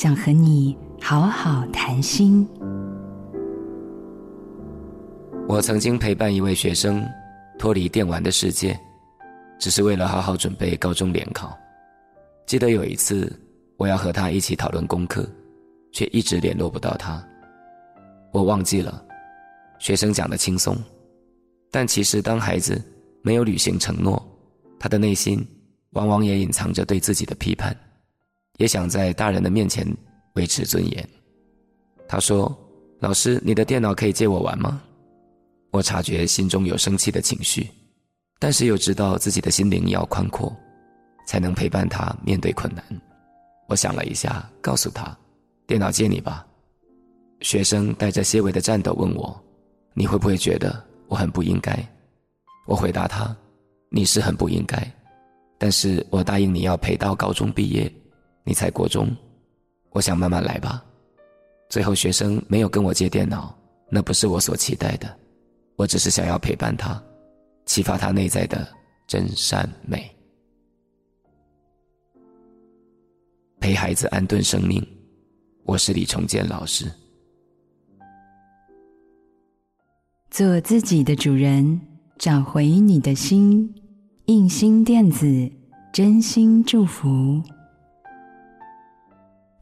想和你好好谈心。我曾经陪伴一位学生脱离电玩的世界，只是为了好好准备高中联考。记得有一次，我要和他一起讨论功课，却一直联络不到他。我忘记了，学生讲的轻松，但其实当孩子没有履行承诺，他的内心往往也隐藏着对自己的批判，也想在大人的面前维持尊严。他说：“老师，你的电脑可以借我玩吗？”我察觉心中有生气的情绪，但是又知道自己的心灵要宽阔，才能陪伴他面对困难。我想了一下，告诉他：“电脑借你吧。”学生带着些微的颤抖问我：“你会不会觉得我很不应该？”我回答他：“你是很不应该，但是我答应你要陪到高中毕业，你才国中，我想慢慢来吧。”最后学生没有跟我借电脑，那不是我所期待的。我只是想要陪伴他，启发他内在的真善美，陪孩子安顿生命。我是李崇建老师。做自己的主人，找回你的心。印心电子，真心祝福。